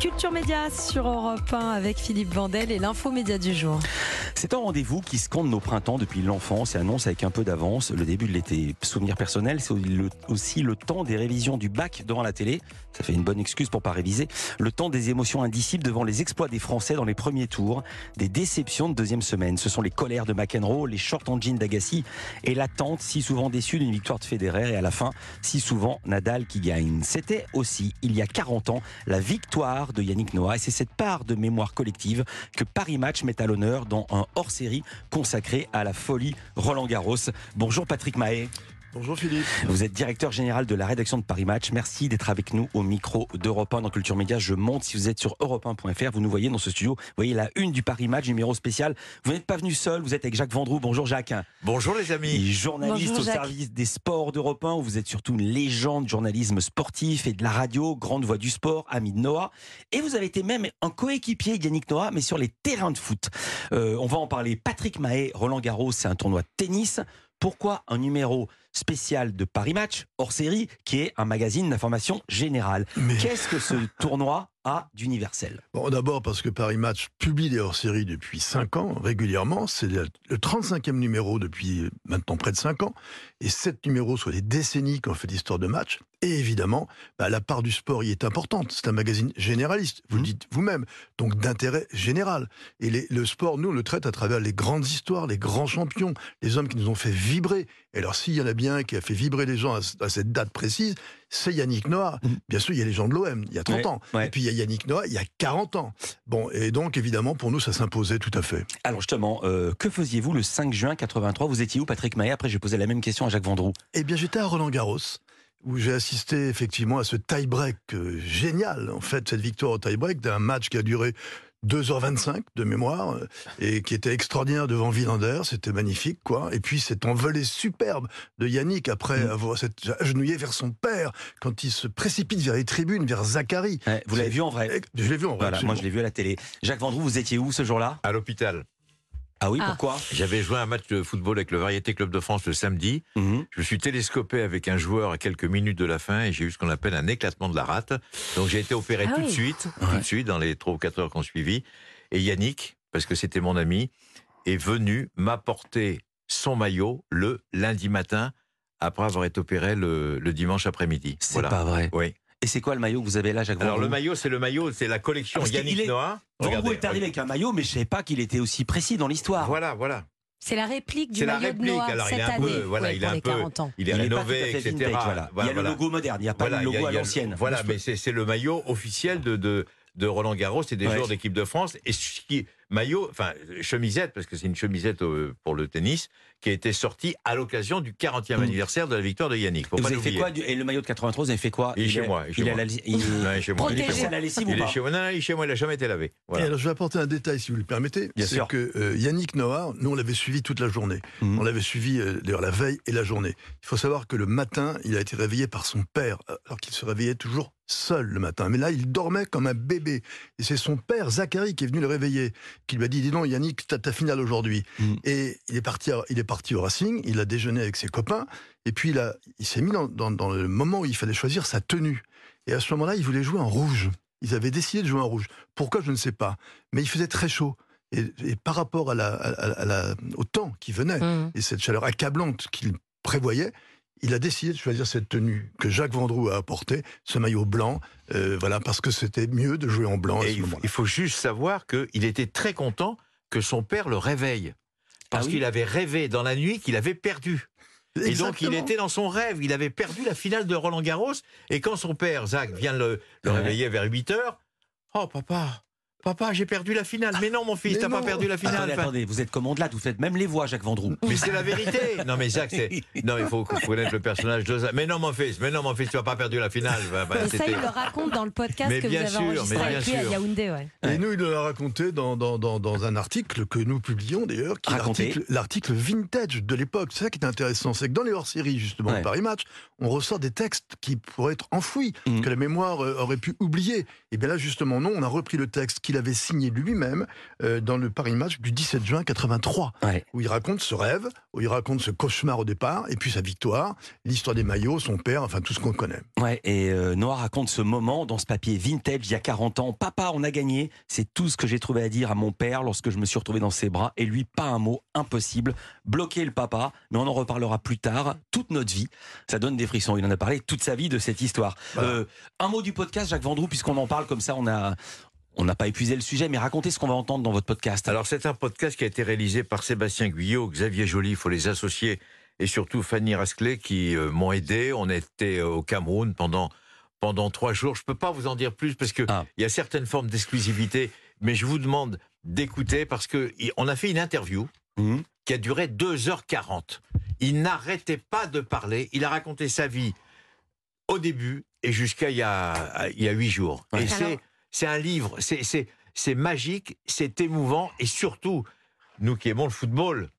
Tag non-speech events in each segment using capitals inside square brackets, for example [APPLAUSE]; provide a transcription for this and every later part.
Culture Média sur Europe 1 avec Philippe Vandel et l'info média du jour. C'est un rendez-vous qui sconde nos printemps depuis l'enfance et annonce avec un peu d'avance le début de l'été. Souvenir personnel, c'est aussi le temps des révisions du bac devant la télé. Ça fait une bonne excuse pour pas réviser. Le temps des émotions indicibles devant les exploits des Français dans les premiers tours, des déceptions de deuxième semaine. Ce sont les colères de McEnroe, les shorts en jean d'Agassi et l'attente si souvent déçue d'une victoire de Federer et à la fin, si souvent Nadal qui gagne. C'était aussi, il y a 40 ans, la victoire de Yannick Noah et c'est cette part de mémoire collective que Paris Match met à l'honneur dans un hors-série consacré à la folie Roland Garros. Bonjour Patrick Mahé. Bonjour Philippe. Vous êtes directeur général de la rédaction de Paris Match. Merci d'être avec nous au micro d'Europe 1 dans Culture Média. Je monte si vous êtes sur europe1.fr. Vous nous voyez dans ce studio. Vous voyez la une du Paris Match, numéro spécial. Vous n'êtes pas venu seul, vous êtes avec Jacques Vendroux. Bonjour Jacques. Bonjour les amis. Journaliste au service des sports d'Europe 1. Vous êtes surtout une légende du journalisme sportif et de la radio, grande voix du sport, ami de Noah. Et vous avez été même un coéquipier Yannick Noah, mais sur les terrains de foot. Euh, on va en parler. Patrick Mahé, Roland Garros, c'est un tournoi de tennis. Pourquoi un numéro spécial de Paris Match, hors série, qui est un magazine d'information générale Qu'est-ce que ce [LAUGHS] tournoi a d'universel? Bon, d'abord parce que Paris Match publie des hors-séries depuis 5 ans, régulièrement. C'est le 35e numéro depuis maintenant près de 5 ans. Et 7 numéros sur les décennies qu'on fait l'histoire de match. Et évidemment, bah, la part du sport y est importante. C'est un magazine généraliste, vous le mmh. dites vous-même, donc d'intérêt général. Et le sport, nous, on le traite à travers les grandes histoires, les grands champions, les hommes qui nous ont fait vibrer. Et alors, s'il y en a bien qui a fait vibrer les gens à, cette date précise, c'est Yannick Noah. Mmh. Bien sûr, il y a les gens de l'OM, il y a 30 ans. Et puis, il y a Yannick Noah, il y a 40 ans. Bon, et donc, évidemment, pour nous, ça s'imposait tout à fait. Alors, justement, euh, que faisiez-vous le 5 juin 83 Vous étiez où, Patrick Maillet? Après, je posé la même question à Jacques Vendroux. Eh bien, j'étais à Roland Garros où j'ai assisté effectivement à ce tie-break euh, génial, en fait, cette victoire au tie-break d'un match qui a duré 2h25 de mémoire euh, et qui était extraordinaire devant Villander, c'était magnifique quoi. Et puis cet envolé superbe de Yannick après mm. avoir agenouillé vers son père quand il se précipite vers les tribunes, vers Zachary. vous l'avez vu en vrai Je l'ai vu en vrai. moi je l'ai vu à la télé. Jacques Vendroux, vous étiez où ce jour-là? À l'hôpital. Ah oui, ah. pourquoi? J'avais joué un match de football avec le Variété Club de France le samedi. Mhm. Je me suis télescopé avec un joueur à quelques minutes de la fin et j'ai eu ce qu'on appelle un éclatement de la rate. Donc j'ai été opéré ah tout de suite, tout de suite dans les 3 ou 4 heures qu'on suivi. Et Yannick, parce que c'était mon ami, est venu m'apporter son maillot le lundi matin après avoir été opéré le, dimanche après-midi. C'est pas vrai. Oui. Et c'est quoi le maillot que vous avez là, Jacques Alors le maillot, c'est le maillot, c'est la collection Yannick est... Noah. Vous est arrivé avec un maillot, mais je ne savais pas qu'il était aussi précis dans l'histoire. Voilà, voilà. C'est la réplique du maillot de Noah Alors, cette il est un peu, voilà, il est un peu, il est rénové, etc. voilà. Il y a le logo moderne, il n'y a pas le logo à l'ancienne. Voilà, mais c'est le maillot officiel de, de, de Roland Garros et des joueurs d'équipe de France. Et ce qui, maillot, enfin chemisette, parce que c'est une chemisette euh, pour le tennis, qui a été sortie à l'occasion du 40e mm. anniversaire de la victoire de Yannick. vous avez fait quoi Et le maillot de 93, vous avez fait quoi Il est chez moi. Il est chez moi. Il est chez moi. Non, il est chez moi, il n'a jamais été lavé. alors, je vais apporter un détail, si vous le permettez. C'est que euh, Yannick Noah, nous, on l'avait suivi toute la journée. Mm. On l'avait suivi, euh, d'ailleurs, la veille et la journée. Il faut savoir que le matin, il a été réveillé par son père, alors qu'il se réveillait toujours seul le matin. Mais là, il dormait comme un bébé. Et c'est son père, Zachary, qui est venu le réveiller, qui lui a dit, dis donc, Yannick, t'as ta finale aujourd'hui. Mm. Et il est, parti, il est parti au Racing, il a déjeuné avec ses copains, et puis il, il s'est mis dans, le moment où il fallait choisir sa tenue. Et à ce moment-là, il voulait jouer en rouge. Ils avaient décidé de jouer en rouge. Pourquoi, je ne sais pas. Mais il faisait très chaud. Et, par rapport à la, au temps qui venait, mm. et cette chaleur accablante qu'il prévoyait, il a décidé de choisir cette tenue que Jacques Vendroux a apportée, ce maillot blanc, euh, voilà, parce que c'était mieux de jouer en blanc. il, il, faut juste savoir qu'il était très content que son père le réveille. Parce ah qu'il avait rêvé dans la nuit qu'il avait perdu. Et donc il était dans son rêve, il avait perdu la finale de Roland Garros, et quand son père, Zach, vient le, le réveiller vers 8 heures, Oh papa, Papa, j'ai perdu la finale. Mais non, mon fils, t'as pas perdu la finale. Attendez, vous êtes comme là, vous faites même les voix, Jacques Vendroux. Mais c'est la vérité. Non, mais Jacques, c'est. Non, il faut connaître le personnage de Zach. Mais non, mon fils, mais non, mon fils, tu n'as pas perdu la finale. Bah, bah, ça, il le raconte dans le podcast que vous avez enregistré avec lui à Yaoundé. Ouais. Et nous, il l'a raconté dans, dans, dans, dans, un article que nous publions d'ailleurs, qui est l'article vintage de l'époque. C'est ça qui est intéressant, c'est que dans les hors-séries, justement, Paris Match, on ressort des textes qui pourraient être enfouis, mmh. que la mémoire euh, aurait pu oublier. Et bien là, justement, non, on a repris le texte qu'il qu'il avait signé lui-même euh, dans le Paris Match du 17 juin 83, où il raconte ce rêve, où il raconte ce cauchemar au départ, et puis sa victoire, l'histoire des maillots, son père, enfin tout ce qu'on connaît. Ouais, et euh, Noah raconte ce moment dans ce papier vintage il y a 40 ans. Papa, on a gagné. C'est tout ce que j'ai trouvé à dire à mon père lorsque je me suis retrouvé dans ses bras. Et lui, pas un mot, impossible. Bloquer le papa, mais on en reparlera plus tard. Toute notre vie, ça donne des frissons. Il en a parlé toute sa vie de cette histoire. Euh, un mot du podcast, Jacques Vendroux, puisqu'on en parle comme ça, on a, on n'a pas épuisé le sujet, mais racontez ce qu'on va entendre dans votre podcast. Alors, c'est un podcast qui a été réalisé par Sébastien Guyot, Xavier Joly, il faut les associer, et surtout Fanny Rasclé, qui euh, m'ont aidé. On était euh, au Cameroun pendant, pendant trois jours. Je ne peux pas vous en dire plus parce qu'il ah. il y a certaines formes d'exclusivité, mais je vous demande d'écouter parce qu'on a fait une interview mmh. qui a duré 2h40. Il n'arrêtait pas de parler. Il a raconté sa vie au début et jusqu'à il y a, il y a huit jours. Et c'est c'est un livre, c'est magique, c'est émouvant et surtout, nous qui aimons le football,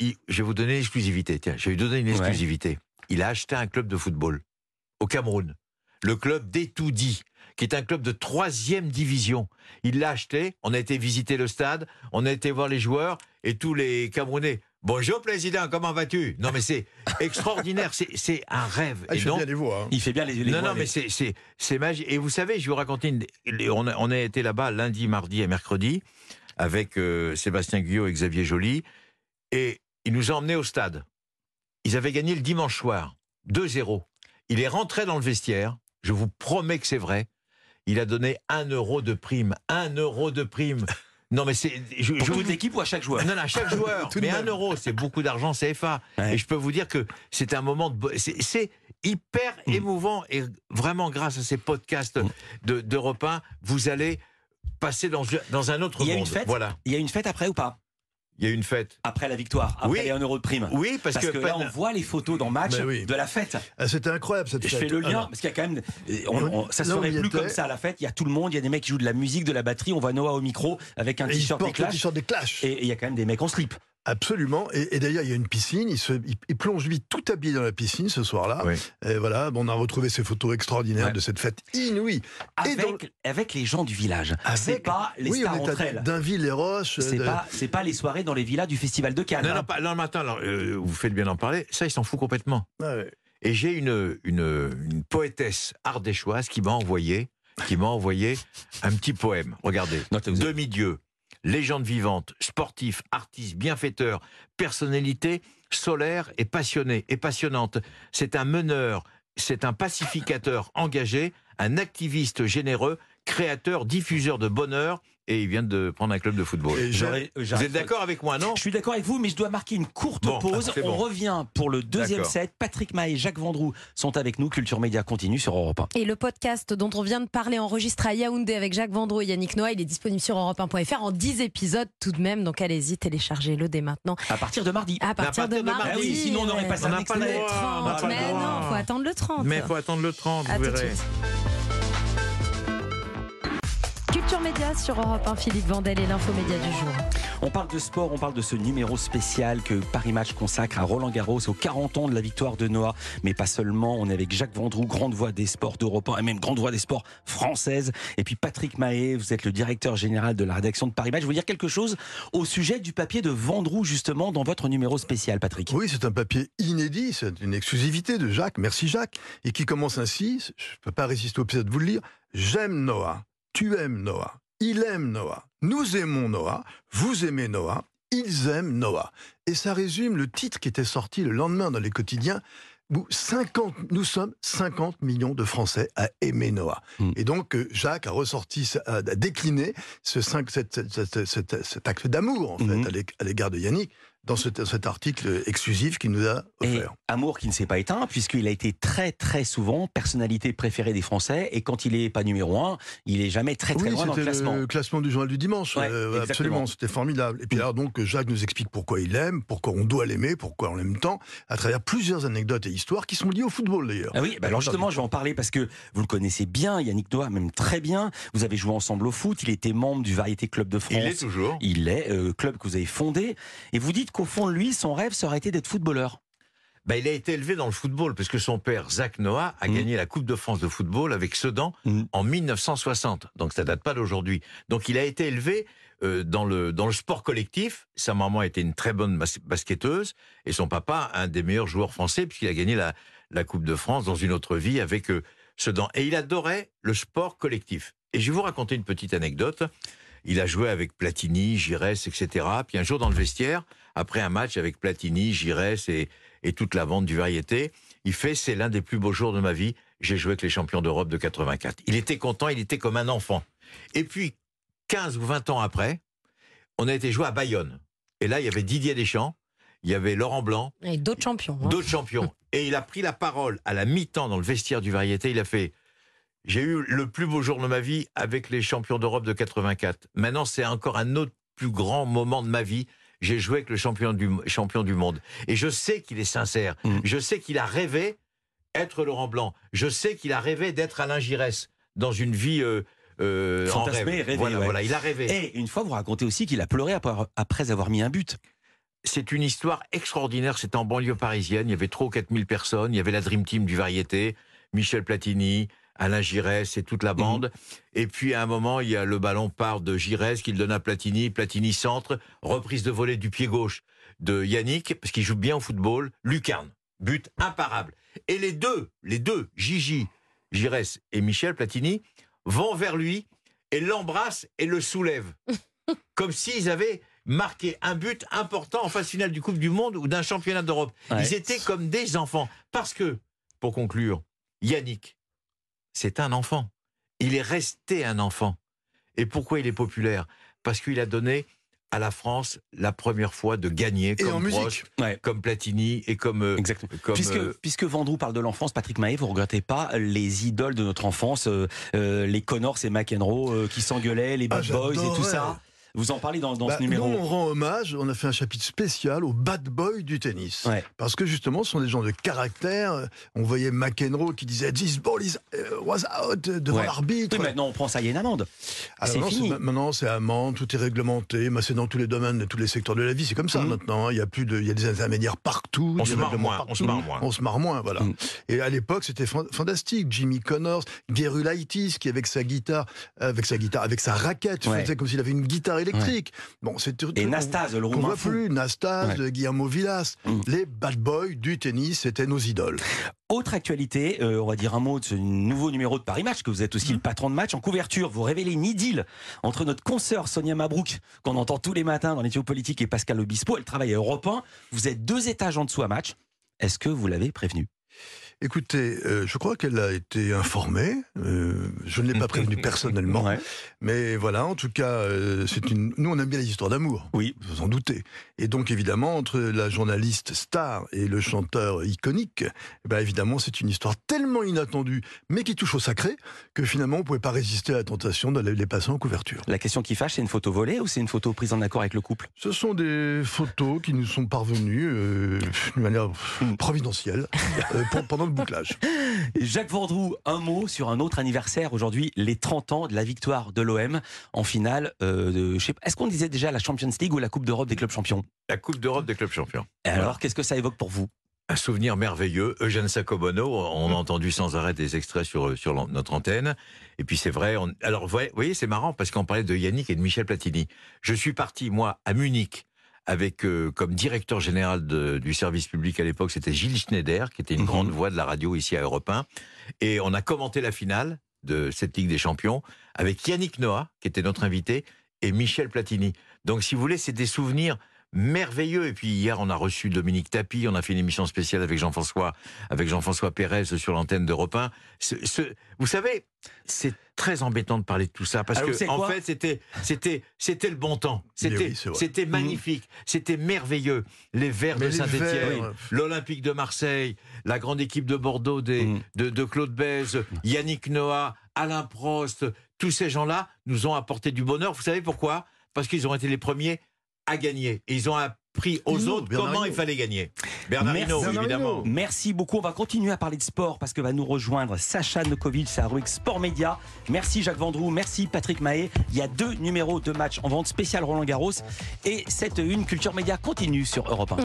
je vais vous donner l'exclusivité. Tiens, je vais lui donner une exclusivité. Il a acheté un club de football au Cameroun, le club d'Etoudi, qui est un club de troisième division. Il l'a acheté, on a été visiter le stade, on a été voir les joueurs et tous les Camerounais. Bonjour président, comment vas-tu? Non mais c'est [LAUGHS] extraordinaire, c'est un rêve. Ah, il, fait bien les voix, hein. il fait bien les, Non, non, mais c'est magique. Et vous savez, je vais vous raconter, une... on, a, on, a, été là-bas lundi, mardi et mercredi avec euh, Sébastien Guyot et Xavier Joly, et il nous a emmenés au stade. Ils avaient gagné le dimanche soir, 2-0. Il est rentré dans le vestiaire, je vous promets que c'est vrai, il a donné un euro de prime, un euro de prime. Non, mais c'est. Je, Pour toute l'équipe ou à chaque joueur Non, non, à chaque [LAUGHS] joueur. mais un euro, c'est beaucoup d'argent CFA. Et je peux vous dire que c'est un moment de. C'est hyper mm. émouvant et vraiment grâce à ces podcasts mm. d'Europe 1, vous allez passer dans, dans un autre il y a Une fête voilà. Il y a une fête après ou pas? Il y a une fête. Après la victoire, après oui. les 1 euro de prime. Oui, parce, que, là, on voit les photos dans match de la fête. Ah, c'était incroyable cette fête. Je fais le lien, parce qu'il y a quand même. On, ça serait plus comme ça à la fête. Il y a tout le monde, il y a des mecs qui jouent de la musique, de la batterie. On voit Noah au micro avec un t-shirt des Clash. Et il y a quand même des mecs en slip. Absolument. Et, d'ailleurs, il y a une piscine. Il, se, il, plonge lui tout habillé dans la piscine ce soir-là. Et voilà, on a retrouvé ces photos extraordinaires de cette fête inouïe. Avec, avec les gens du village. C'est pas les stars entre elles. Les Roches. C'est pas, pas les soirées dans les villas du Festival de Cannes. Non, non, pas, non matin. Alors, euh, vous faites bien d'en parler. Ça, il s'en fout complètement. Ah et j'ai une, une, une poétesse ardéchoise qui m'a envoyé, qui m'a envoyé un petit poème. Regardez. Demi-dieu légende vivante, sportif, artiste, bienfaiteur, personnalité solaire et passionnée et passionnante. C'est un meneur, c'est un pacificateur engagé, un activiste généreux, créateur, diffuseur de bonheur, et il vient de prendre un club de football. vous êtes d'accord avec moi, non Je suis d'accord avec vous, mais je dois marquer une courte pause. On revient pour le deuxième set. Patrick Mahé et Jacques Vendroux sont avec nous. Culture Média continue sur Europe 1. Et le podcast dont on vient de parler, enregistré à Yaoundé avec Jacques Vendroux et Yannick Noah, il est disponible sur Europe1.fr en 10 épisodes tout de même. Donc allez-y, téléchargez-le dès maintenant. À partir de mardi. À partir, de, mardi. Ah oui, sinon on n'aurait pas ça. On n'a pas le 30. Mais non, faut attendre le 30. Mais faut attendre le 30, vous verrez. Média sur Europe 1, Philippe Vandel et l'infomédia du jour. On parle de sport, on parle de ce numéro spécial que Paris Match consacre à Roland Garros aux 40 ans de la victoire de Noah. Mais pas seulement, on est avec Jacques Vendroux, grande voix des sports d'Europe 1 et même grande voix des sports françaises. Et puis Patrick Mahé, vous êtes le directeur général de la rédaction de Paris Match. Je veux dire quelque chose au sujet du papier de Vendroux justement dans votre numéro spécial, Patrick. Oui, c'est un papier inédit, c'est une exclusivité de Jacques. Merci Jacques. Et qui commence ainsi, je ne peux pas résister au plaisir de vous le lire. J'aime Noah. Tu aimes Noah. Il aime Noah. Nous aimons Noah. Vous aimez Noah. Ils aiment Noah. Et ça résume le titre qui était sorti le lendemain dans les quotidiens. Où 50, nous sommes 50 millions de Français à aimer Noah. Hmm. Et donc, euh, Jacques a ressorti, a décliné ce cet, acte d'amour, en fait, hmm. à l'égard de Yannick dans cet, article exclusif qu'il nous a offert. amour qui ne s'est pas éteint, puisqu'il a été très très souvent personnalité préférée des Français, et quand il n'est pas numéro un, il est jamais très très loin dans le classement. le classement du journal du dimanche, euh, absolument, c'était formidable. Et puis mm. alors donc Jacques nous explique pourquoi il l'aime, pourquoi on doit l'aimer, pourquoi on l'aime tant, à travers plusieurs anecdotes et histoires qui sont liées au football d'ailleurs. Ah oui, bah alors justement je vais en parler parce que vous le connaissez bien, Yannick Doha même très bien, vous avez joué ensemble au foot, il était membre du Variété Club de France. Il est toujours. Il est, euh, club que vous avez fondé, et vous dites qu'au fond de lui, son rêve serait été d'être footballeur. bah, il a été élevé dans le football, parce que son père, Zach Noah, a mmh. gagné la Coupe de France de football avec Sedan mmh. en 1960. Donc ça date pas d'aujourd'hui. Donc il a été élevé euh, dans, le, dans le sport collectif. Sa maman était une très bonne basketteuse et son papa, un des meilleurs joueurs français, puisqu'il a gagné la, la Coupe de France dans une autre vie avec euh, Sedan. Et il adorait le sport collectif. Et je vais vous raconter une petite anecdote. Il a joué avec Platini, Giresse, etc. Puis un jour dans le vestiaire, après un match avec Platini, Giresse et, et toute la bande du variété, il fait c'est l'un des plus beaux jours de ma vie. J'ai joué avec les champions d'Europe de 84. Il était content, il était comme un enfant. Et puis 15 ou 20 ans après, on a été joué à Bayonne. Et là, il y avait Didier Deschamps, il y avait Laurent Blanc. Et d'autres champions. Hein. D'autres champions. Et il a pris la parole à la mi-temps dans le vestiaire du variété. Il a fait j'ai eu le plus beau jour de ma vie avec les champions d'Europe de 84. Maintenant, c'est encore un autre plus grand moment de ma vie. J'ai joué avec le champion du, champion du monde. Et je sais qu'il est sincère. Mm. Je sais qu'il a rêvé être Laurent Blanc. Je sais qu'il a rêvé d'être Alain Giresse dans une vie euh, euh, Fantasmé, rêvé, voilà, il a rêvé. Et une fois, vous racontez aussi qu'il a pleuré après avoir mis un but. C'est une histoire extraordinaire. C'était en banlieue parisienne. Il y avait 3 ou 4 000 personnes. Il y avait la Dream Team du Variété, Michel Platini, Alain Giresse et toute la bande. Mhm. Et puis à un moment, il y a le ballon part de Giresse qu'il donne à Platini. Platini centre, reprise de volée du pied gauche de Yannick, parce qu'il joue bien au football. Lucarne, but imparable. Et les deux, les deux, Gigi, Giresse et Michel Platini, vont vers lui et l'embrassent et le soulèvent. [LAUGHS] Comme s'ils avaient marqué un but important en phase finale du Coupe du Monde ou d'un championnat d'Europe. Ils étaient comme des enfants. Parce que, pour conclure, Yannick, c'est un enfant. Il est resté un enfant. Et pourquoi il est populaire? Parce qu'il a donné à la France la première fois de gagner comme Proche, comme Platini et comme euh, exactement. puisque euh, puisque Vendroux parle de l'enfance, Patrick Mahé, vous regrettez pas les idoles de notre enfance, euh, les Connors et McEnroe qui s'engueulaient, les Bad ah, Boys et tout ça? Vous en parlez dans, bah, ce numéro. Nous, on rend hommage, on a fait un chapitre spécial aux bad boys du tennis. Parce que justement, ce sont des gens de caractère. On voyait McEnroe qui disait This ball is, uh, was out devant l'arbitre. Oui, maintenant, on prend ça, il y a une amende. c'est fini. maintenant, c'est amende, tout est réglementé. Mais c'est dans tous les domaines, tous les secteurs de la vie. C'est comme ça mmh. maintenant. Hein. Il y a plus de, il y a des intermédiaires partout. On se marre moins. On se marre moins. On se marre moins, voilà. Mmh. Et à l'époque, c'était fantastique. Jimmy Connors, Gerulaitis, qui avec sa guitare, avec sa guitare, avec sa raquette, faisait comme s'il avait une guitare électrique. Bon, c'est et Nastase, le roumain. On voit plus Nastase, Guillermo Villas, mm. les bad boys du tennis, c'était nos idoles. Autre actualité, euh, on va dire un mot de ce nouveau numéro de Paris Match, que vous êtes aussi mm. le patron de match. En couverture, vous révélez une idylle entre notre consoeur Sonia Mabrouk, qu'on entend tous les matins dans les politiques, et Pascal Obispo. Elle travaille à Europe 1. Vous êtes deux étages en dessous à match. Est-ce que vous l'avez prévenu? Écoutez, euh, je crois qu'elle a été informée. Euh, je ne l'ai pas [LAUGHS] prévenue personnellement. Mais voilà, en tout cas, euh, c'est une. Nous, on aime bien les histoires d'amour. Oui. Vous en doutez. Et donc, évidemment, entre la journaliste star et le chanteur iconique, eh ben, évidemment, c'est une histoire tellement inattendue, mais qui touche au sacré, que finalement, on ne pouvait pas résister à la tentation de les passer en couverture. La question qui fâche, c'est une photo volée ou c'est une photo prise en accord avec le couple? Ce sont des photos qui nous sont parvenues d'une manière hmm. providentielle pendant le bouclage. [LAUGHS] Jacques Vendroux, un mot sur un autre anniversaire aujourd'hui, les 30 ans de la victoire de l'OM en finale. Euh, Est-ce qu'on disait déjà la Champions League ou la Coupe d'Europe des clubs champions? La Coupe d'Europe des clubs champions. Et alors, qu'est-ce que ça évoque pour vous? Un souvenir merveilleux. Eugène Sacobono, on a entendu sans arrêt des extraits sur, sur notre antenne. Et puis c'est vrai. On... Alors, vous voyez, c'est marrant parce qu'on parlait de Yannick et de Michel Platini. Je suis parti, moi, à Munich avec euh, comme directeur général du service public à l'époque, c'était Gilles Schneider, qui était une mhm. grande voix de la radio ici à Europe 1. Et on a commenté la finale de cette Ligue des Champions avec Yannick Noah, qui était notre invité, et Michel Platini. Donc, si vous voulez, c'est des souvenirs merveilleux. Et puis hier, on a reçu Dominique Tapie, on a fait une émission spéciale avec Jean-François, avec Jean-François Pérez sur l'antenne d'Europe 1. vous savez, c'est très embêtant de parler de tout ça parce que en fait, c'était, c'était, c'était le bon temps. C'était, c'était magnifique, c'était merveilleux. Les Verts de Saint-Étienne, l'Olympique de Marseille, la grande équipe de Bordeaux des, mm. de, de Claude Bèze, Yannick Noah, Alain Prost, tous ces gens-là nous ont apporté du bonheur. Vous savez pourquoi? Parce qu'ils ont été les premiers à gagner. ils ont appris aux autres comment il fallait gagner. Bernard évidemment. Merci beaucoup. On va continuer à parler de sport parce que va nous rejoindre Sacha Nokovic, c'est Rubrique Sport Média. Merci Jacques Vendroux, merci Patrick Mahé. Il y a deux numéros de match en vente spéciale Roland Garros et cette une culture média continue sur Europe 1.